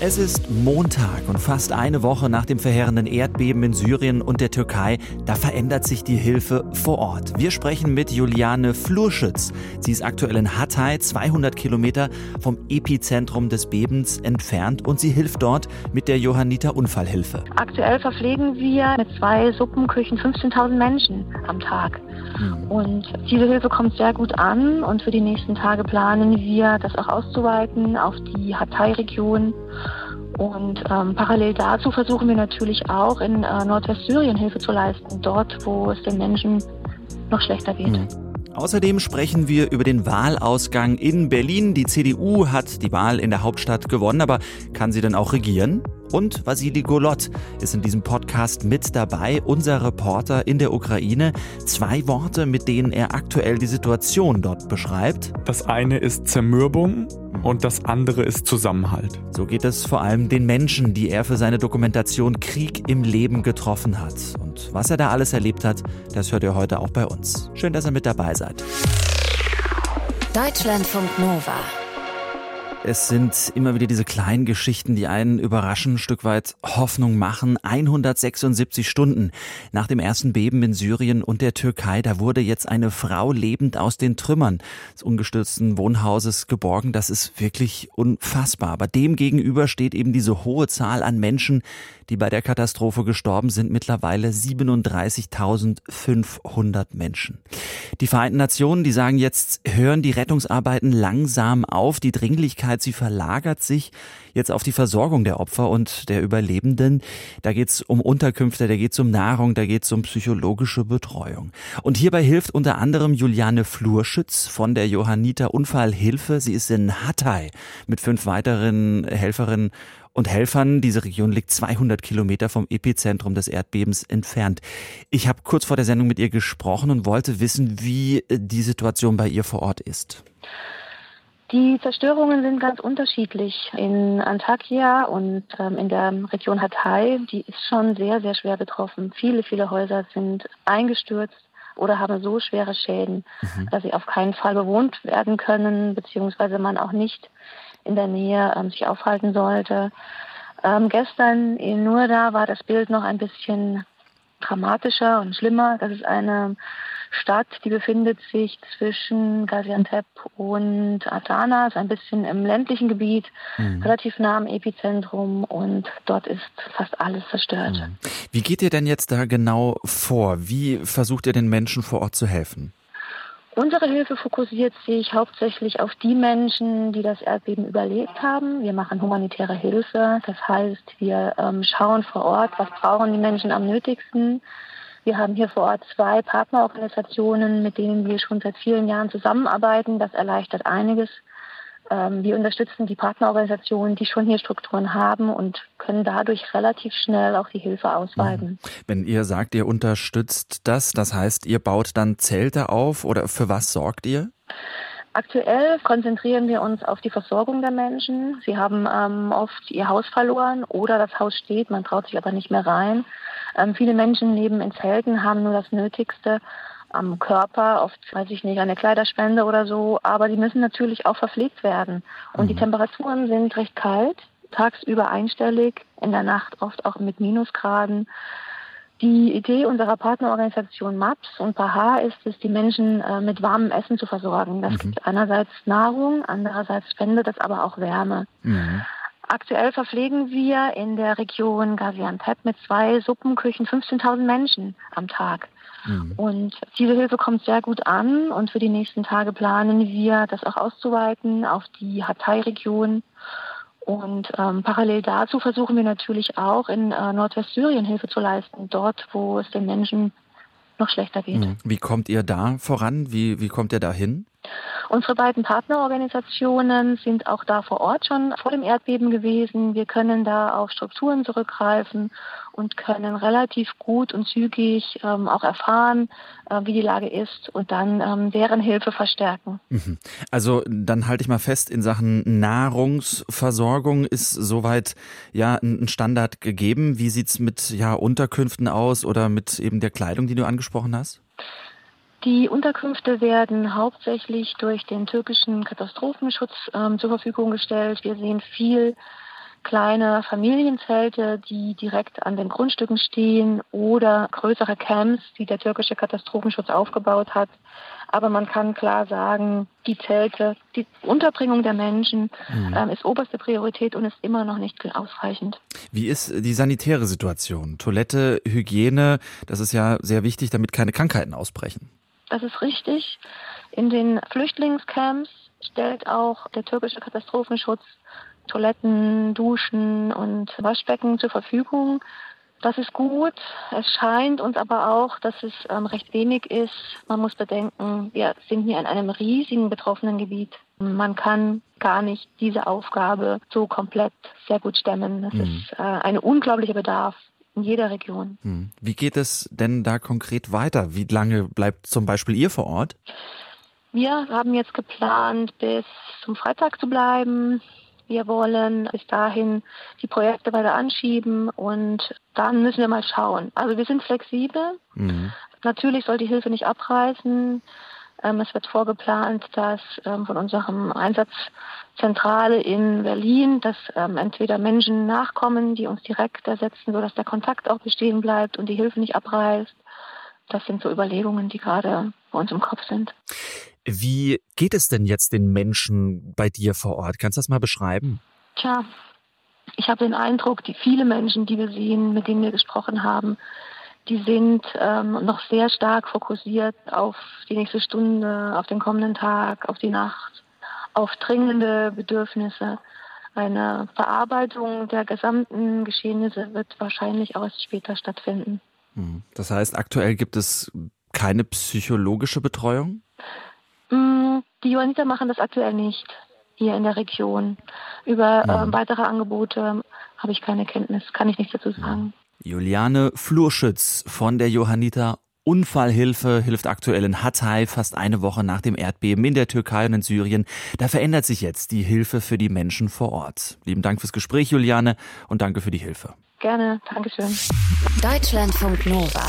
Es ist Montag und fast eine Woche nach dem verheerenden Erdbeben in Syrien und der Türkei, da verändert sich die Hilfe vor Ort. Wir sprechen mit Juliane Flurschütz. Sie ist aktuell in Hatay, 200 Kilometer vom Epizentrum des Bebens entfernt und sie hilft dort mit der Johanniter Unfallhilfe. Aktuell verpflegen wir mit zwei Suppenküchen 15.000 Menschen am Tag. Mhm. Und diese Hilfe kommt sehr gut an und für die nächsten Tage planen wir, das auch auszuweiten auf die Hatay-Region. Und ähm, parallel dazu versuchen wir natürlich auch in äh, Nordwestsyrien Hilfe zu leisten, dort, wo es den Menschen noch schlechter geht. Mhm. Außerdem sprechen wir über den Wahlausgang in Berlin. Die CDU hat die Wahl in der Hauptstadt gewonnen, aber kann sie denn auch regieren? Und Vasili Golot ist in diesem Podcast mit dabei, unser Reporter in der Ukraine. Zwei Worte, mit denen er aktuell die Situation dort beschreibt. Das eine ist Zermürbung und das andere ist Zusammenhalt. So geht es vor allem den Menschen, die er für seine Dokumentation Krieg im Leben getroffen hat. Und was er da alles erlebt hat, das hört ihr heute auch bei uns. Schön, dass ihr mit dabei seid. Deutschlandfunk Nova. Es sind immer wieder diese kleinen Geschichten, die einen überraschen, ein Stück weit Hoffnung machen. 176 Stunden nach dem ersten Beben in Syrien und der Türkei, da wurde jetzt eine Frau lebend aus den Trümmern des ungestürzten Wohnhauses geborgen. Das ist wirklich unfassbar. Aber dem gegenüber steht eben diese hohe Zahl an Menschen, die bei der Katastrophe gestorben sind. Mittlerweile 37.500 Menschen. Die Vereinten Nationen, die sagen jetzt, hören die Rettungsarbeiten langsam auf. Die Dringlichkeit Öffentlichkeit, sie verlagert sich jetzt auf die Versorgung der Opfer und der Überlebenden. Da geht es um Unterkünfte, da geht es um Nahrung, da geht es um psychologische Betreuung. Und hierbei hilft unter anderem Juliane Flurschütz von der Johanniter Unfallhilfe. Sie ist in Hatay mit fünf weiteren Helferinnen und Helfern. Diese Region liegt 200 Kilometer vom Epizentrum des Erdbebens entfernt. Ich habe kurz vor der Sendung mit ihr gesprochen und wollte wissen, wie die Situation bei ihr vor Ort ist. Die Zerstörungen sind ganz unterschiedlich. In Antakya und ähm, in der Region Hatay, die ist schon sehr, sehr schwer betroffen. Viele, viele Häuser sind eingestürzt oder haben so schwere Schäden, mhm. dass sie auf keinen Fall bewohnt werden können, beziehungsweise man auch nicht in der Nähe ähm, sich aufhalten sollte. Ähm, gestern in Nurda war das Bild noch ein bisschen dramatischer und schlimmer. Das ist eine Stadt, die befindet sich zwischen Gaziantep und Adana, ist ein bisschen im ländlichen Gebiet, mhm. relativ nah am Epizentrum und dort ist fast alles zerstört. Mhm. Wie geht ihr denn jetzt da genau vor? Wie versucht ihr den Menschen vor Ort zu helfen? Unsere Hilfe fokussiert sich hauptsächlich auf die Menschen, die das Erdbeben überlebt haben. Wir machen humanitäre Hilfe. Das heißt, wir ähm, schauen vor Ort, was brauchen die Menschen am nötigsten. Wir haben hier vor Ort zwei Partnerorganisationen, mit denen wir schon seit vielen Jahren zusammenarbeiten. Das erleichtert einiges. Ähm, wir unterstützen die Partnerorganisationen, die schon hier Strukturen haben und können dadurch relativ schnell auch die Hilfe ausweiten. Mhm. Wenn ihr sagt, ihr unterstützt das, das heißt, ihr baut dann Zelte auf oder für was sorgt ihr? Aktuell konzentrieren wir uns auf die Versorgung der Menschen. Sie haben ähm, oft ihr Haus verloren oder das Haus steht, man traut sich aber nicht mehr rein. Ähm, viele Menschen leben in Zelten, haben nur das Nötigste am Körper, oft, weiß ich nicht, eine Kleiderspende oder so, aber die müssen natürlich auch verpflegt werden. Und mhm. die Temperaturen sind recht kalt, tagsüber einstellig, in der Nacht oft auch mit Minusgraden. Die Idee unserer Partnerorganisation MAPS und PAHA ist es, die Menschen äh, mit warmem Essen zu versorgen. Das mhm. gibt einerseits Nahrung, andererseits spendet das aber auch Wärme. Mhm. Aktuell verpflegen wir in der Region Gaziantep mit zwei Suppenküchen 15.000 Menschen am Tag. Mhm. Und diese Hilfe kommt sehr gut an und für die nächsten Tage planen wir, das auch auszuweiten auf die Hatay-Region. Und ähm, parallel dazu versuchen wir natürlich auch in äh, Nordwestsyrien Hilfe zu leisten, dort, wo es den Menschen noch schlechter geht. Mhm. Wie kommt ihr da voran? Wie, wie kommt ihr da hin? Unsere beiden Partnerorganisationen sind auch da vor Ort schon vor dem Erdbeben gewesen. Wir können da auf Strukturen zurückgreifen und können relativ gut und zügig ähm, auch erfahren, äh, wie die Lage ist und dann ähm, deren Hilfe verstärken. Mhm. Also dann halte ich mal fest, in Sachen Nahrungsversorgung ist soweit ja ein Standard gegeben. Wie sieht es mit ja, Unterkünften aus oder mit eben der Kleidung, die du angesprochen hast? Die Unterkünfte werden hauptsächlich durch den türkischen Katastrophenschutz ähm, zur Verfügung gestellt. Wir sehen viel kleine Familienzelte, die direkt an den Grundstücken stehen oder größere Camps, die der türkische Katastrophenschutz aufgebaut hat. Aber man kann klar sagen, die Zelte, die Unterbringung der Menschen mhm. ähm, ist oberste Priorität und ist immer noch nicht ausreichend. Wie ist die sanitäre Situation? Toilette, Hygiene, das ist ja sehr wichtig, damit keine Krankheiten ausbrechen. Das ist richtig. In den Flüchtlingscamps stellt auch der türkische Katastrophenschutz Toiletten, Duschen und Waschbecken zur Verfügung. Das ist gut. Es scheint uns aber auch, dass es ähm, recht wenig ist. Man muss bedenken, wir sind hier in einem riesigen betroffenen Gebiet. Man kann gar nicht diese Aufgabe so komplett sehr gut stemmen. Das mhm. ist äh, ein unglaublicher Bedarf in jeder Region. Mhm. Wie geht es denn da konkret weiter? Wie lange bleibt zum Beispiel ihr vor Ort? Wir haben jetzt geplant, bis zum Freitag zu bleiben. Wir wollen bis dahin die Projekte weiter anschieben und dann müssen wir mal schauen. Also wir sind flexibel. Mhm. Natürlich soll die Hilfe nicht abreißen. Ähm, es wird vorgeplant, dass ähm, von unserem Einsatzzentrale in Berlin, dass ähm, entweder Menschen nachkommen, die uns direkt ersetzen, sodass der Kontakt auch bestehen bleibt und die Hilfe nicht abreißt. Das sind so Überlegungen, die gerade bei uns im Kopf sind. Wie geht es denn jetzt den Menschen bei dir vor Ort? Kannst du das mal beschreiben? Tja, ich habe den Eindruck, die viele Menschen, die wir sehen, mit denen wir gesprochen haben, die sind ähm, noch sehr stark fokussiert auf die nächste Stunde, auf den kommenden Tag, auf die Nacht, auf dringende Bedürfnisse. Eine Verarbeitung der gesamten Geschehnisse wird wahrscheinlich auch erst später stattfinden. Hm. Das heißt, aktuell gibt es keine psychologische Betreuung? Mm, die Johanniter machen das aktuell nicht hier in der Region. Über äh, weitere Angebote habe ich keine Kenntnis, kann ich nichts dazu sagen. Juliane Flurschütz von der Johanniter Unfallhilfe hilft aktuell in Hatay fast eine Woche nach dem Erdbeben in der Türkei und in Syrien. Da verändert sich jetzt die Hilfe für die Menschen vor Ort. Lieben Dank fürs Gespräch, Juliane, und danke für die Hilfe. Gerne, Dankeschön. Deutschlandfunk Nova.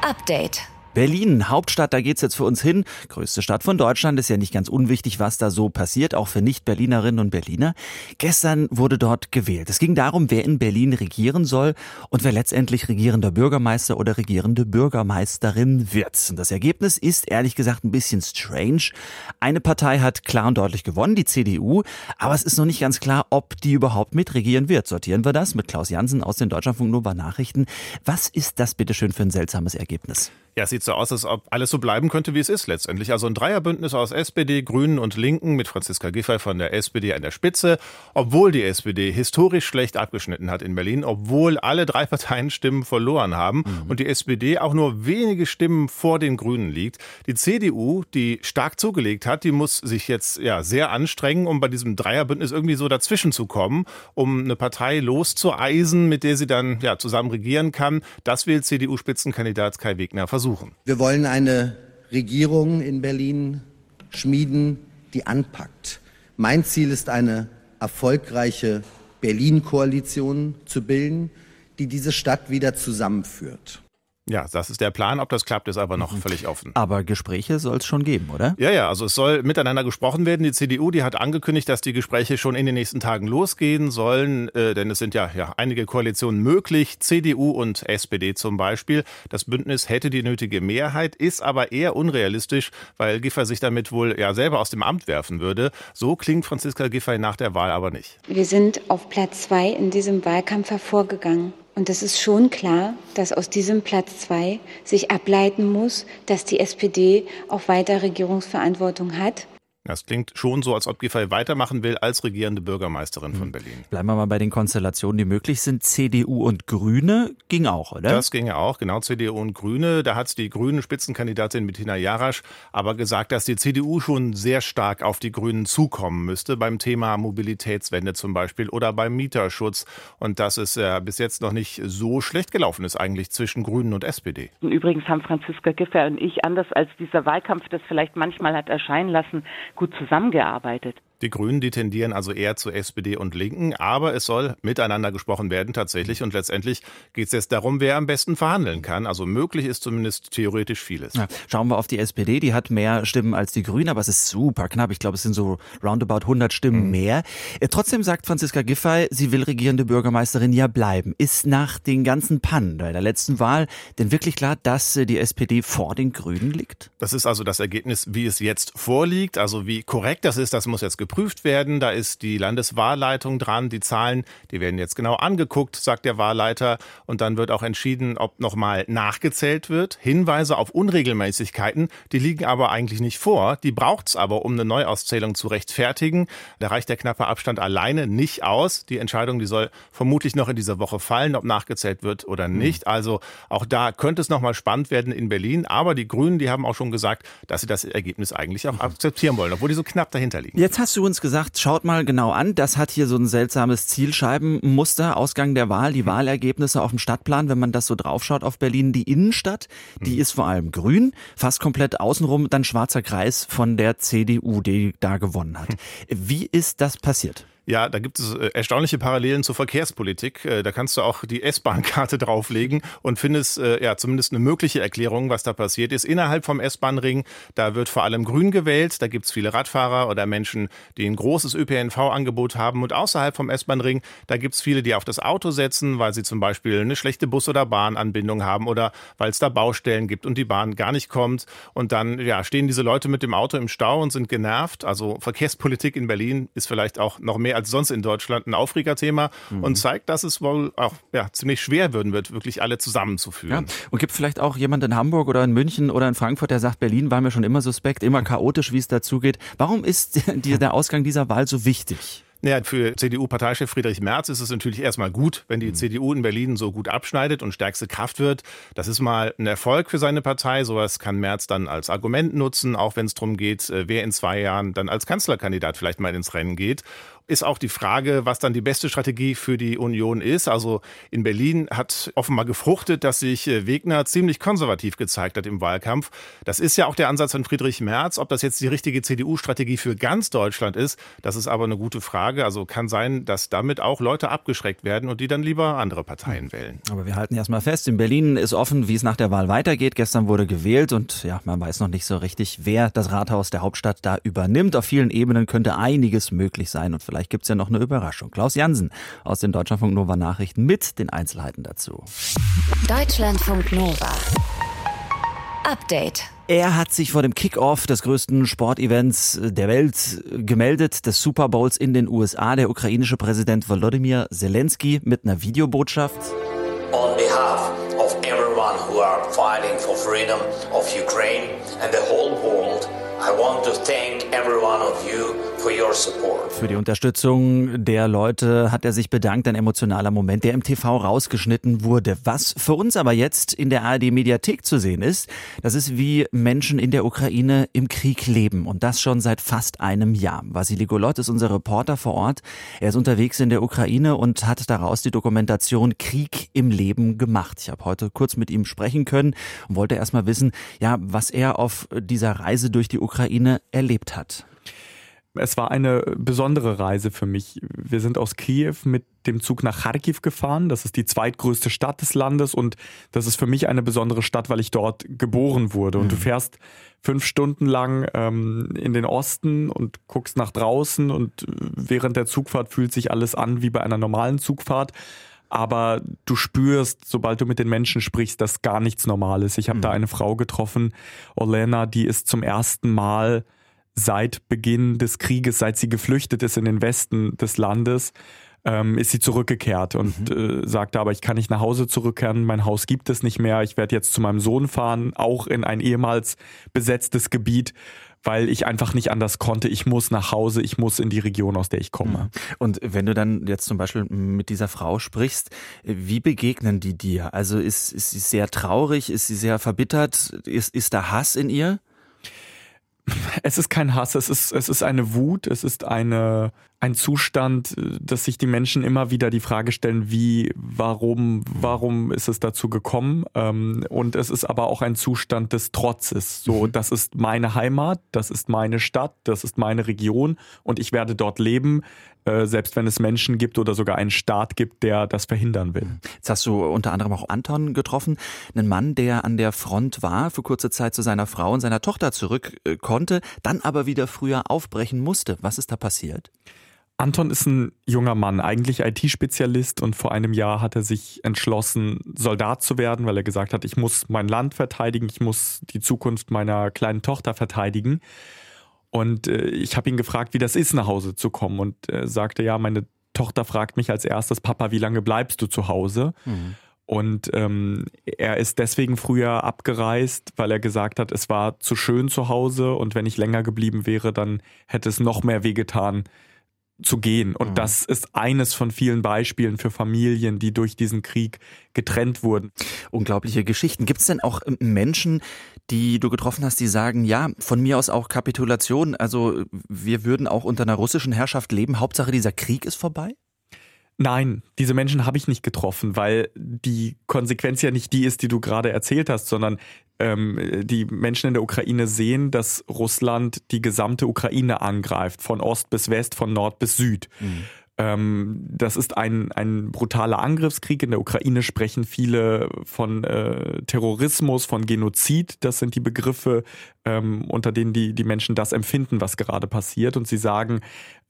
Update. Berlin, Hauptstadt, da geht's jetzt für uns hin. Größte Stadt von Deutschland, ist ja nicht ganz unwichtig, was da so passiert, auch für Nicht-Berlinerinnen und Berliner. Gestern wurde dort gewählt. Es ging darum, wer in Berlin regieren soll und wer letztendlich regierender Bürgermeister oder regierende Bürgermeisterin wird. Und das Ergebnis ist ehrlich gesagt ein bisschen strange. Eine Partei hat klar und deutlich gewonnen, die CDU, aber es ist noch nicht ganz klar, ob die überhaupt mitregieren wird. Sortieren wir das mit Klaus Jansen aus den Deutschlandfunk Nova Nachrichten. Was ist das bitteschön für ein seltsames Ergebnis? Ja, es sieht so aus, als ob alles so bleiben könnte, wie es ist letztendlich. Also ein Dreierbündnis aus SPD, Grünen und Linken mit Franziska Giffey von der SPD an der Spitze. Obwohl die SPD historisch schlecht abgeschnitten hat in Berlin, obwohl alle drei Parteien Stimmen verloren haben mhm. und die SPD auch nur wenige Stimmen vor den Grünen liegt. Die CDU, die stark zugelegt hat, die muss sich jetzt ja sehr anstrengen, um bei diesem Dreierbündnis irgendwie so dazwischen zu kommen, um eine Partei loszueisen, mit der sie dann ja zusammen regieren kann. Das will CDU-Spitzenkandidat Kai Wegner versuchen versuchen. Wir wollen eine Regierung in Berlin schmieden, die anpackt. Mein Ziel ist eine erfolgreiche Berlin-Koalition zu bilden, die diese Stadt wieder zusammenführt. Ja, das ist der Plan. Ob das klappt, ist aber noch mhm. völlig offen. Aber Gespräche soll es schon geben, oder? Ja, ja, also es soll miteinander gesprochen werden. Die CDU, die hat angekündigt, dass die Gespräche schon in den nächsten Tagen losgehen sollen, äh, denn es sind ja, ja einige Koalitionen möglich, CDU und SPD zum Beispiel. Das Bündnis hätte die nötige Mehrheit, ist aber eher unrealistisch, weil Giffey sich damit wohl ja selber aus dem Amt werfen würde. So klingt Franziska Giffey nach der Wahl aber nicht. Wir sind auf Platz zwei in diesem Wahlkampf hervorgegangen. Und es ist schon klar, dass aus diesem Platz zwei sich ableiten muss, dass die SPD auch weiter Regierungsverantwortung hat das klingt schon so, als ob Giffey weitermachen will als regierende Bürgermeisterin von hm. Berlin. Bleiben wir mal bei den Konstellationen, die möglich sind. CDU und Grüne ging auch, oder? Das ginge auch, genau. CDU und Grüne. Da hat die grüne Spitzenkandidatin Bettina Jarasch aber gesagt, dass die CDU schon sehr stark auf die Grünen zukommen müsste beim Thema Mobilitätswende zum Beispiel oder beim Mieterschutz. Und dass es äh, bis jetzt noch nicht so schlecht gelaufen ist eigentlich zwischen Grünen und SPD. Übrigens haben Franziska Giffey und ich, anders als dieser Wahlkampf das vielleicht manchmal hat erscheinen lassen, gut zusammengearbeitet. Die Grünen, die tendieren also eher zu SPD und Linken, aber es soll miteinander gesprochen werden tatsächlich und letztendlich geht es jetzt darum, wer am besten verhandeln kann. Also möglich ist zumindest theoretisch vieles. Ja, schauen wir auf die SPD, die hat mehr Stimmen als die Grünen, aber es ist super knapp. Ich glaube, es sind so roundabout 100 Stimmen mhm. mehr. Äh, trotzdem sagt Franziska Giffey, sie will regierende Bürgermeisterin ja bleiben. Ist nach den ganzen Pannen bei der letzten Wahl denn wirklich klar, dass äh, die SPD vor den Grünen liegt? Das ist also das Ergebnis, wie es jetzt vorliegt. Also wie korrekt das ist, das muss jetzt geprüft werden. Da ist die Landeswahlleitung dran. Die Zahlen, die werden jetzt genau angeguckt, sagt der Wahlleiter. Und dann wird auch entschieden, ob nochmal nachgezählt wird. Hinweise auf Unregelmäßigkeiten, die liegen aber eigentlich nicht vor. Die braucht es aber, um eine Neuauszählung zu rechtfertigen. Da reicht der knappe Abstand alleine nicht aus. Die Entscheidung, die soll vermutlich noch in dieser Woche fallen, ob nachgezählt wird oder hm. nicht. Also auch da könnte es nochmal spannend werden in Berlin. Aber die Grünen, die haben auch schon gesagt, dass sie das Ergebnis eigentlich auch akzeptieren wollen, obwohl die so knapp dahinter liegen. Jetzt hast du uns gesagt, schaut mal genau an, das hat hier so ein seltsames Zielscheibenmuster, Ausgang der Wahl, die Wahlergebnisse auf dem Stadtplan, wenn man das so draufschaut auf Berlin, die Innenstadt, die hm. ist vor allem grün, fast komplett außenrum dann schwarzer Kreis von der CDU, die da gewonnen hat. Wie ist das passiert? Ja, da gibt es äh, erstaunliche Parallelen zur Verkehrspolitik. Äh, da kannst du auch die S-Bahn-Karte drauflegen und findest äh, ja zumindest eine mögliche Erklärung, was da passiert ist. Innerhalb vom S-Bahn-Ring, da wird vor allem grün gewählt. Da gibt es viele Radfahrer oder Menschen, die ein großes ÖPNV-Angebot haben. Und außerhalb vom S-Bahn-Ring, da gibt es viele, die auf das Auto setzen, weil sie zum Beispiel eine schlechte Bus- oder Bahnanbindung haben oder weil es da Baustellen gibt und die Bahn gar nicht kommt. Und dann ja, stehen diese Leute mit dem Auto im Stau und sind genervt. Also Verkehrspolitik in Berlin ist vielleicht auch noch mehr als sonst in Deutschland ein Aufregerthema mhm. und zeigt, dass es wohl auch ja, ziemlich schwer würden wird, wirklich alle zusammenzuführen. Ja. Und gibt vielleicht auch jemand in Hamburg oder in München oder in Frankfurt, der sagt, Berlin war mir schon immer suspekt, immer chaotisch, wie es dazugeht. Warum ist der Ausgang dieser Wahl so wichtig? Naja, für CDU-Parteichef Friedrich Merz ist es natürlich erstmal gut, wenn die mhm. CDU in Berlin so gut abschneidet und stärkste Kraft wird. Das ist mal ein Erfolg für seine Partei. Sowas kann Merz dann als Argument nutzen, auch wenn es darum geht, äh, wer in zwei Jahren dann als Kanzlerkandidat vielleicht mal ins Rennen geht ist auch die Frage, was dann die beste Strategie für die Union ist. Also in Berlin hat offenbar gefruchtet, dass sich äh, Wegner ziemlich konservativ gezeigt hat im Wahlkampf. Das ist ja auch der Ansatz von Friedrich Merz. Ob das jetzt die richtige CDU-Strategie für ganz Deutschland ist, das ist aber eine gute Frage. Also kann sein, dass damit auch Leute abgeschreckt werden und die dann lieber andere Parteien wählen. Aber wir halten erstmal fest, in Berlin ist offen, wie es nach der Wahl weitergeht. Gestern wurde gewählt und ja, man weiß noch nicht so richtig, wer das Rathaus der Hauptstadt da übernimmt. Auf vielen Ebenen könnte einiges möglich sein und Vielleicht gibt es ja noch eine Überraschung. Klaus Jansen aus den Deutschlandfunk Nova Nachrichten mit den Einzelheiten dazu. Deutschlandfunk Nova. Update. Er hat sich vor dem Kickoff des größten Sportevents der Welt gemeldet, des Super Bowls in den USA, der ukrainische Präsident Volodymyr Zelensky mit einer Videobotschaft. On behalf of everyone who are fighting for freedom of Ukraine and the whole world, I want to thank every one of you. Für die Unterstützung der Leute hat er sich bedankt, ein emotionaler Moment, der im TV rausgeschnitten wurde. Was für uns aber jetzt in der ARD Mediathek zu sehen ist, das ist wie Menschen in der Ukraine im Krieg leben und das schon seit fast einem Jahr. Vasili Golot ist unser Reporter vor Ort. Er ist unterwegs in der Ukraine und hat daraus die Dokumentation Krieg im Leben gemacht. Ich habe heute kurz mit ihm sprechen können und wollte erst mal wissen, ja, was er auf dieser Reise durch die Ukraine erlebt hat. Es war eine besondere Reise für mich. Wir sind aus Kiew mit dem Zug nach Kharkiv gefahren. Das ist die zweitgrößte Stadt des Landes und das ist für mich eine besondere Stadt, weil ich dort geboren wurde. Und du mhm. fährst fünf Stunden lang ähm, in den Osten und guckst nach draußen und während der Zugfahrt fühlt sich alles an wie bei einer normalen Zugfahrt aber du spürst, sobald du mit den Menschen sprichst, dass gar nichts normal ist. Ich habe mhm. da eine Frau getroffen, Olena, die ist zum ersten Mal seit Beginn des Krieges, seit sie geflüchtet ist in den Westen des Landes, ähm, ist sie zurückgekehrt und mhm. äh, sagte aber, ich kann nicht nach Hause zurückkehren, mein Haus gibt es nicht mehr, ich werde jetzt zu meinem Sohn fahren, auch in ein ehemals besetztes Gebiet weil ich einfach nicht anders konnte. Ich muss nach Hause, ich muss in die Region, aus der ich komme. Mhm. Und wenn du dann jetzt zum Beispiel mit dieser Frau sprichst, wie begegnen die dir? Also ist, ist sie sehr traurig, ist sie sehr verbittert, ist, ist da Hass in ihr? Es ist kein Hass, es ist, es ist eine Wut, es ist eine, ein Zustand, äh, dass sich die Menschen immer wieder die Frage stellen, wie, warum, warum ist es dazu gekommen? Ähm, und es ist aber auch ein Zustand des Trotzes. So, mhm. das ist meine Heimat, das ist meine Stadt, das ist meine Region und ich werde dort leben, äh, selbst wenn es Menschen gibt oder sogar einen Staat gibt, der das verhindern will. Jetzt hast du unter anderem auch Anton getroffen, einen Mann, der an der Front war, für kurze Zeit zu seiner Frau und seiner Tochter zurück äh, konnte, dann aber wieder früher aufbrechen musste. Was ist da passiert? Anton ist ein junger Mann, eigentlich IT-Spezialist und vor einem Jahr hat er sich entschlossen, Soldat zu werden, weil er gesagt hat, ich muss mein Land verteidigen, ich muss die Zukunft meiner kleinen Tochter verteidigen. Und äh, ich habe ihn gefragt, wie das ist, nach Hause zu kommen und er sagte, ja, meine Tochter fragt mich als erstes, Papa, wie lange bleibst du zu Hause? Mhm. Und ähm, er ist deswegen früher abgereist, weil er gesagt hat, es war zu schön zu Hause und wenn ich länger geblieben wäre, dann hätte es noch mehr wehgetan, zu gehen. Und mhm. das ist eines von vielen Beispielen für Familien, die durch diesen Krieg getrennt wurden. Unglaubliche Geschichten. Gibt es denn auch ähm, Menschen, die du getroffen hast, die sagen, ja, von mir aus auch Kapitulation, also wir würden auch unter einer russischen Herrschaft leben, Hauptsache dieser Krieg ist vorbei? Nein, diese Menschen habe ich nicht getroffen, weil die Konsequenz ja nicht die ist, die du gerade erzählt hast, sondern ähm, die Menschen in der Ukraine sehen, dass Russland die gesamte Ukraine angreift, von Ost bis West, von Nord bis Süd. Mhm. Ähm, das ist ein, ein brutaler Angriffskrieg. In der Ukraine sprechen viele von äh, Terrorismus, von Genozid. Das sind die Begriffe, ähm, unter denen die, die Menschen das empfinden, was gerade passiert. Und sie sagen,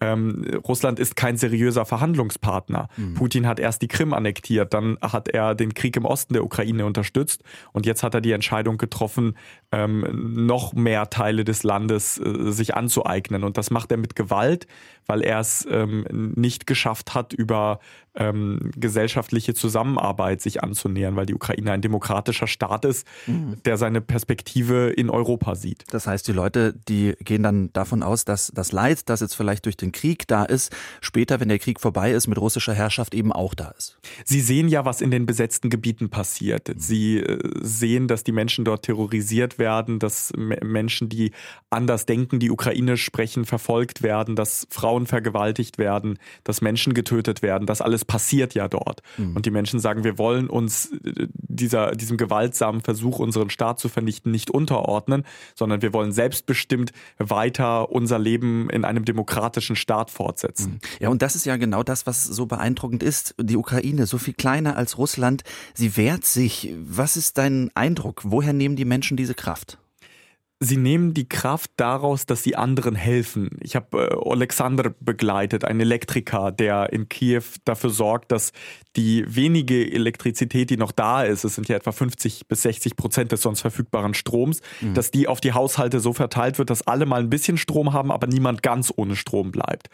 ähm, Russland ist kein seriöser Verhandlungspartner. Mhm. Putin hat erst die Krim annektiert, dann hat er den Krieg im Osten der Ukraine unterstützt und jetzt hat er die Entscheidung getroffen, ähm, noch mehr Teile des Landes äh, sich anzueignen. Und das macht er mit Gewalt, weil er es ähm, nicht geschafft hat, über ähm, gesellschaftliche Zusammenarbeit sich anzunähern, weil die Ukraine ein demokratischer Staat ist, mhm. der seine Perspektive in Europa sieht. Das heißt, die Leute, die gehen dann davon aus, dass das Leid, das jetzt vielleicht durch den Krieg da ist, später, wenn der Krieg vorbei ist, mit russischer Herrschaft eben auch da ist. Sie sehen ja, was in den besetzten Gebieten passiert. Sie äh, sehen, dass die Menschen dort terrorisiert werden, dass Menschen, die anders denken, die ukrainisch sprechen, verfolgt werden, dass Frauen vergewaltigt werden, dass Menschen getötet werden, dass alles passiert ja dort. Mhm. Und die Menschen sagen, wir wollen uns äh, dieser, diesem gewaltsamen Versuch, unseren Staat zu vernichten, nicht unterordnen, sondern wir wollen selbstbestimmt weiter unser Leben in einem demokratischen Staat fortsetzen. Mhm. Ja, und das ist ja genau das, was so beeindruckend ist. Die Ukraine, so viel kleiner als Russland, sie wehrt sich. Was ist dein Eindruck? Woher nehmen die Menschen diese Kraft? Sie nehmen die Kraft daraus, dass sie anderen helfen. Ich habe äh, Alexander begleitet, einen Elektriker, der in Kiew dafür sorgt, dass die wenige Elektrizität, die noch da ist, es sind ja etwa 50 bis 60 Prozent des sonst verfügbaren Stroms, mhm. dass die auf die Haushalte so verteilt wird, dass alle mal ein bisschen Strom haben, aber niemand ganz ohne Strom bleibt.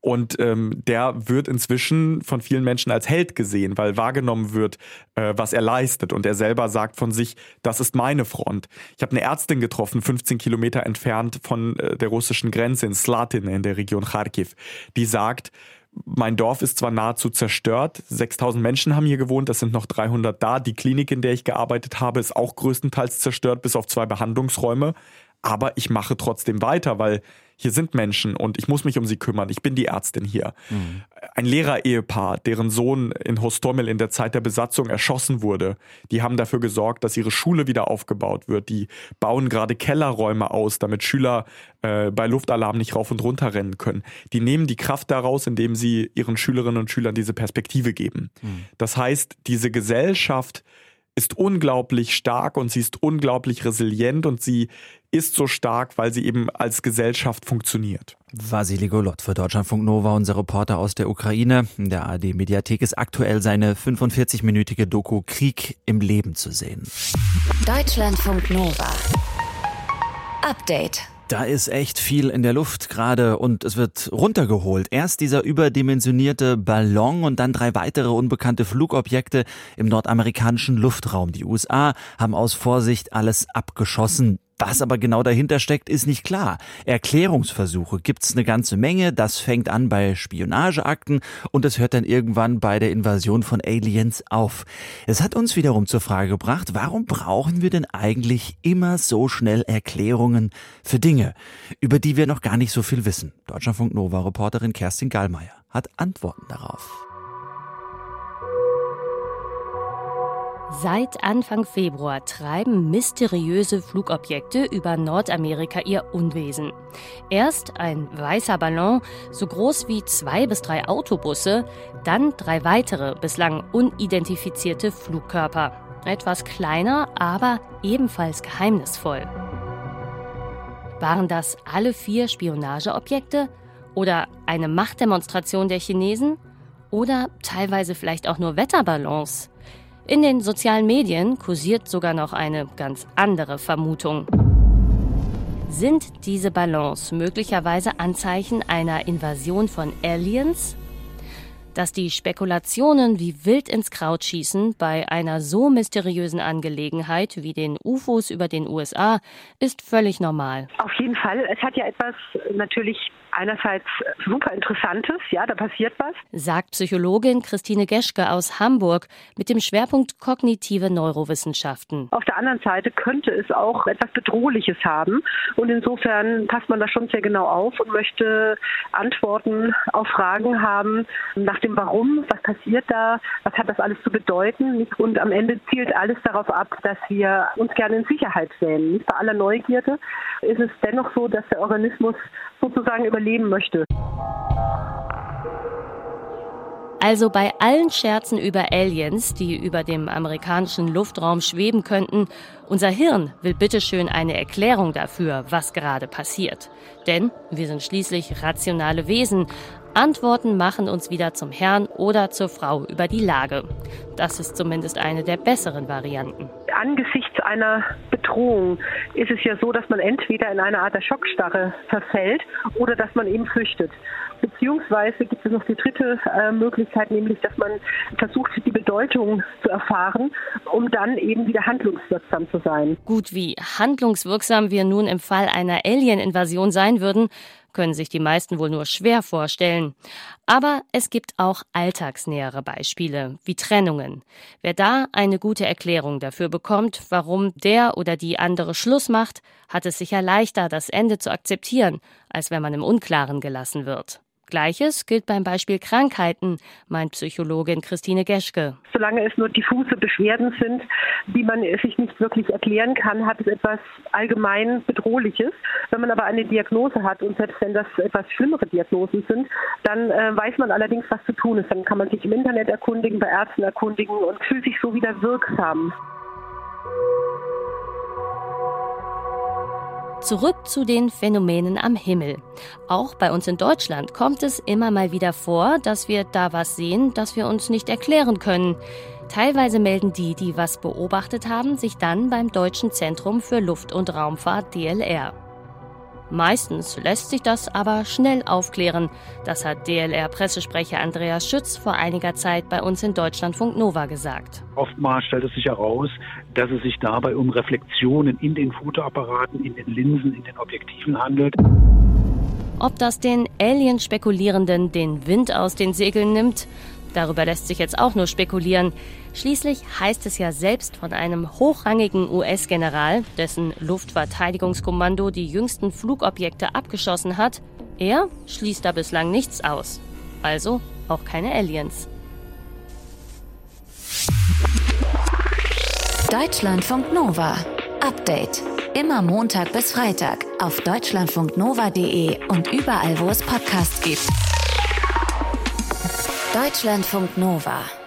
Und ähm, der wird inzwischen von vielen Menschen als Held gesehen, weil wahrgenommen wird, äh, was er leistet. Und er selber sagt von sich, das ist meine Front. Ich habe eine Ärztin getroffen, 15 Kilometer entfernt von äh, der russischen Grenze in Slatin in der Region Kharkiv, die sagt, mein Dorf ist zwar nahezu zerstört, 6000 Menschen haben hier gewohnt, das sind noch 300 da. Die Klinik, in der ich gearbeitet habe, ist auch größtenteils zerstört, bis auf zwei Behandlungsräume. Aber ich mache trotzdem weiter, weil hier sind Menschen und ich muss mich um sie kümmern. Ich bin die Ärztin hier. Mhm. Ein Lehrerehepaar, deren Sohn in Hostomel in der Zeit der Besatzung erschossen wurde, die haben dafür gesorgt, dass ihre Schule wieder aufgebaut wird. Die bauen gerade Kellerräume aus, damit Schüler äh, bei Luftalarm nicht rauf und runter rennen können. Die nehmen die Kraft daraus, indem sie ihren Schülerinnen und Schülern diese Perspektive geben. Mhm. Das heißt, diese Gesellschaft ist unglaublich stark und sie ist unglaublich resilient und sie ist so stark, weil sie eben als Gesellschaft funktioniert. Vasili Golot für Deutschlandfunk Nova, unser Reporter aus der Ukraine. In der ARD Mediathek ist aktuell seine 45-minütige Doku Krieg im Leben zu sehen. Deutschlandfunk Nova. Update. Da ist echt viel in der Luft gerade und es wird runtergeholt. Erst dieser überdimensionierte Ballon und dann drei weitere unbekannte Flugobjekte im nordamerikanischen Luftraum. Die USA haben aus Vorsicht alles abgeschossen. Was aber genau dahinter steckt, ist nicht klar. Erklärungsversuche gibt's eine ganze Menge. Das fängt an bei Spionageakten und es hört dann irgendwann bei der Invasion von Aliens auf. Es hat uns wiederum zur Frage gebracht, warum brauchen wir denn eigentlich immer so schnell Erklärungen für Dinge, über die wir noch gar nicht so viel wissen? Deutschlandfunk Nova Reporterin Kerstin Gallmeier hat Antworten darauf. Seit Anfang Februar treiben mysteriöse Flugobjekte über Nordamerika ihr Unwesen. Erst ein weißer Ballon, so groß wie zwei bis drei Autobusse, dann drei weitere, bislang unidentifizierte Flugkörper. Etwas kleiner, aber ebenfalls geheimnisvoll. Waren das alle vier Spionageobjekte? Oder eine Machtdemonstration der Chinesen? Oder teilweise vielleicht auch nur Wetterballons? In den sozialen Medien kursiert sogar noch eine ganz andere Vermutung. Sind diese Ballons möglicherweise Anzeichen einer Invasion von Aliens? Dass die Spekulationen wie wild ins Kraut schießen bei einer so mysteriösen Angelegenheit wie den UFOs über den USA ist völlig normal. Auf jeden Fall. Es hat ja etwas natürlich einerseits super Interessantes, ja, da passiert was. Sagt Psychologin Christine Geschke aus Hamburg mit dem Schwerpunkt kognitive Neurowissenschaften. Auf der anderen Seite könnte es auch etwas Bedrohliches haben und insofern passt man da schon sehr genau auf und möchte Antworten auf Fragen haben nach dem Warum, was passiert da, was hat das alles zu bedeuten und am Ende zielt alles darauf ab, dass wir uns gerne in Sicherheit. Nicht bei aller Neugierde ist es dennoch so, dass der Organismus sozusagen überleben möchte. Also bei allen Scherzen über Aliens, die über dem amerikanischen Luftraum schweben könnten, unser Hirn will bitteschön eine Erklärung dafür, was gerade passiert. Denn wir sind schließlich rationale Wesen. Antworten machen uns wieder zum Herrn oder zur Frau über die Lage. Das ist zumindest eine der besseren Varianten. Angesichts einer Bedrohung ist es ja so, dass man entweder in eine Art der Schockstarre verfällt oder dass man eben flüchtet. Beziehungsweise gibt es noch die dritte äh, Möglichkeit, nämlich dass man versucht, die Bedeutung zu erfahren, um dann eben wieder handlungswirksam zu sein. Gut, wie handlungswirksam wir nun im Fall einer Alien-Invasion sein würden, können sich die meisten wohl nur schwer vorstellen. Aber es gibt auch alltagsnähere Beispiele, wie Trennungen. Wer da eine gute Erklärung dafür bekommt, warum der oder die andere Schluss macht, hat es sicher leichter, das Ende zu akzeptieren, als wenn man im Unklaren gelassen wird. Gleiches gilt beim Beispiel Krankheiten, meint Psychologin Christine Geschke. Solange es nur diffuse Beschwerden sind, die man sich nicht wirklich erklären kann, hat es etwas allgemein Bedrohliches. Wenn man aber eine Diagnose hat und selbst wenn das etwas schlimmere Diagnosen sind, dann äh, weiß man allerdings, was zu tun ist. Dann kann man sich im Internet erkundigen, bei Ärzten erkundigen und fühlt sich so wieder wirksam. Zurück zu den Phänomenen am Himmel. Auch bei uns in Deutschland kommt es immer mal wieder vor, dass wir da was sehen, das wir uns nicht erklären können. Teilweise melden die, die was beobachtet haben, sich dann beim Deutschen Zentrum für Luft- und Raumfahrt DLR. Meistens lässt sich das aber schnell aufklären. Das hat DLR-Pressesprecher Andreas Schütz vor einiger Zeit bei uns in Deutschlandfunk Nova gesagt. Oftmals stellt es sich heraus, dass es sich dabei um Reflexionen in den Fotoapparaten, in den Linsen, in den Objektiven handelt. Ob das den Alien-Spekulierenden den Wind aus den Segeln nimmt, Darüber lässt sich jetzt auch nur spekulieren. Schließlich heißt es ja selbst von einem hochrangigen US-General, dessen Luftverteidigungskommando die jüngsten Flugobjekte abgeschossen hat, er schließt da bislang nichts aus. Also auch keine Aliens. Deutschlandfunk Nova. Update. Immer Montag bis Freitag auf deutschlandfunknova.de und überall, wo es Podcasts gibt. Deutschlandfunk Nova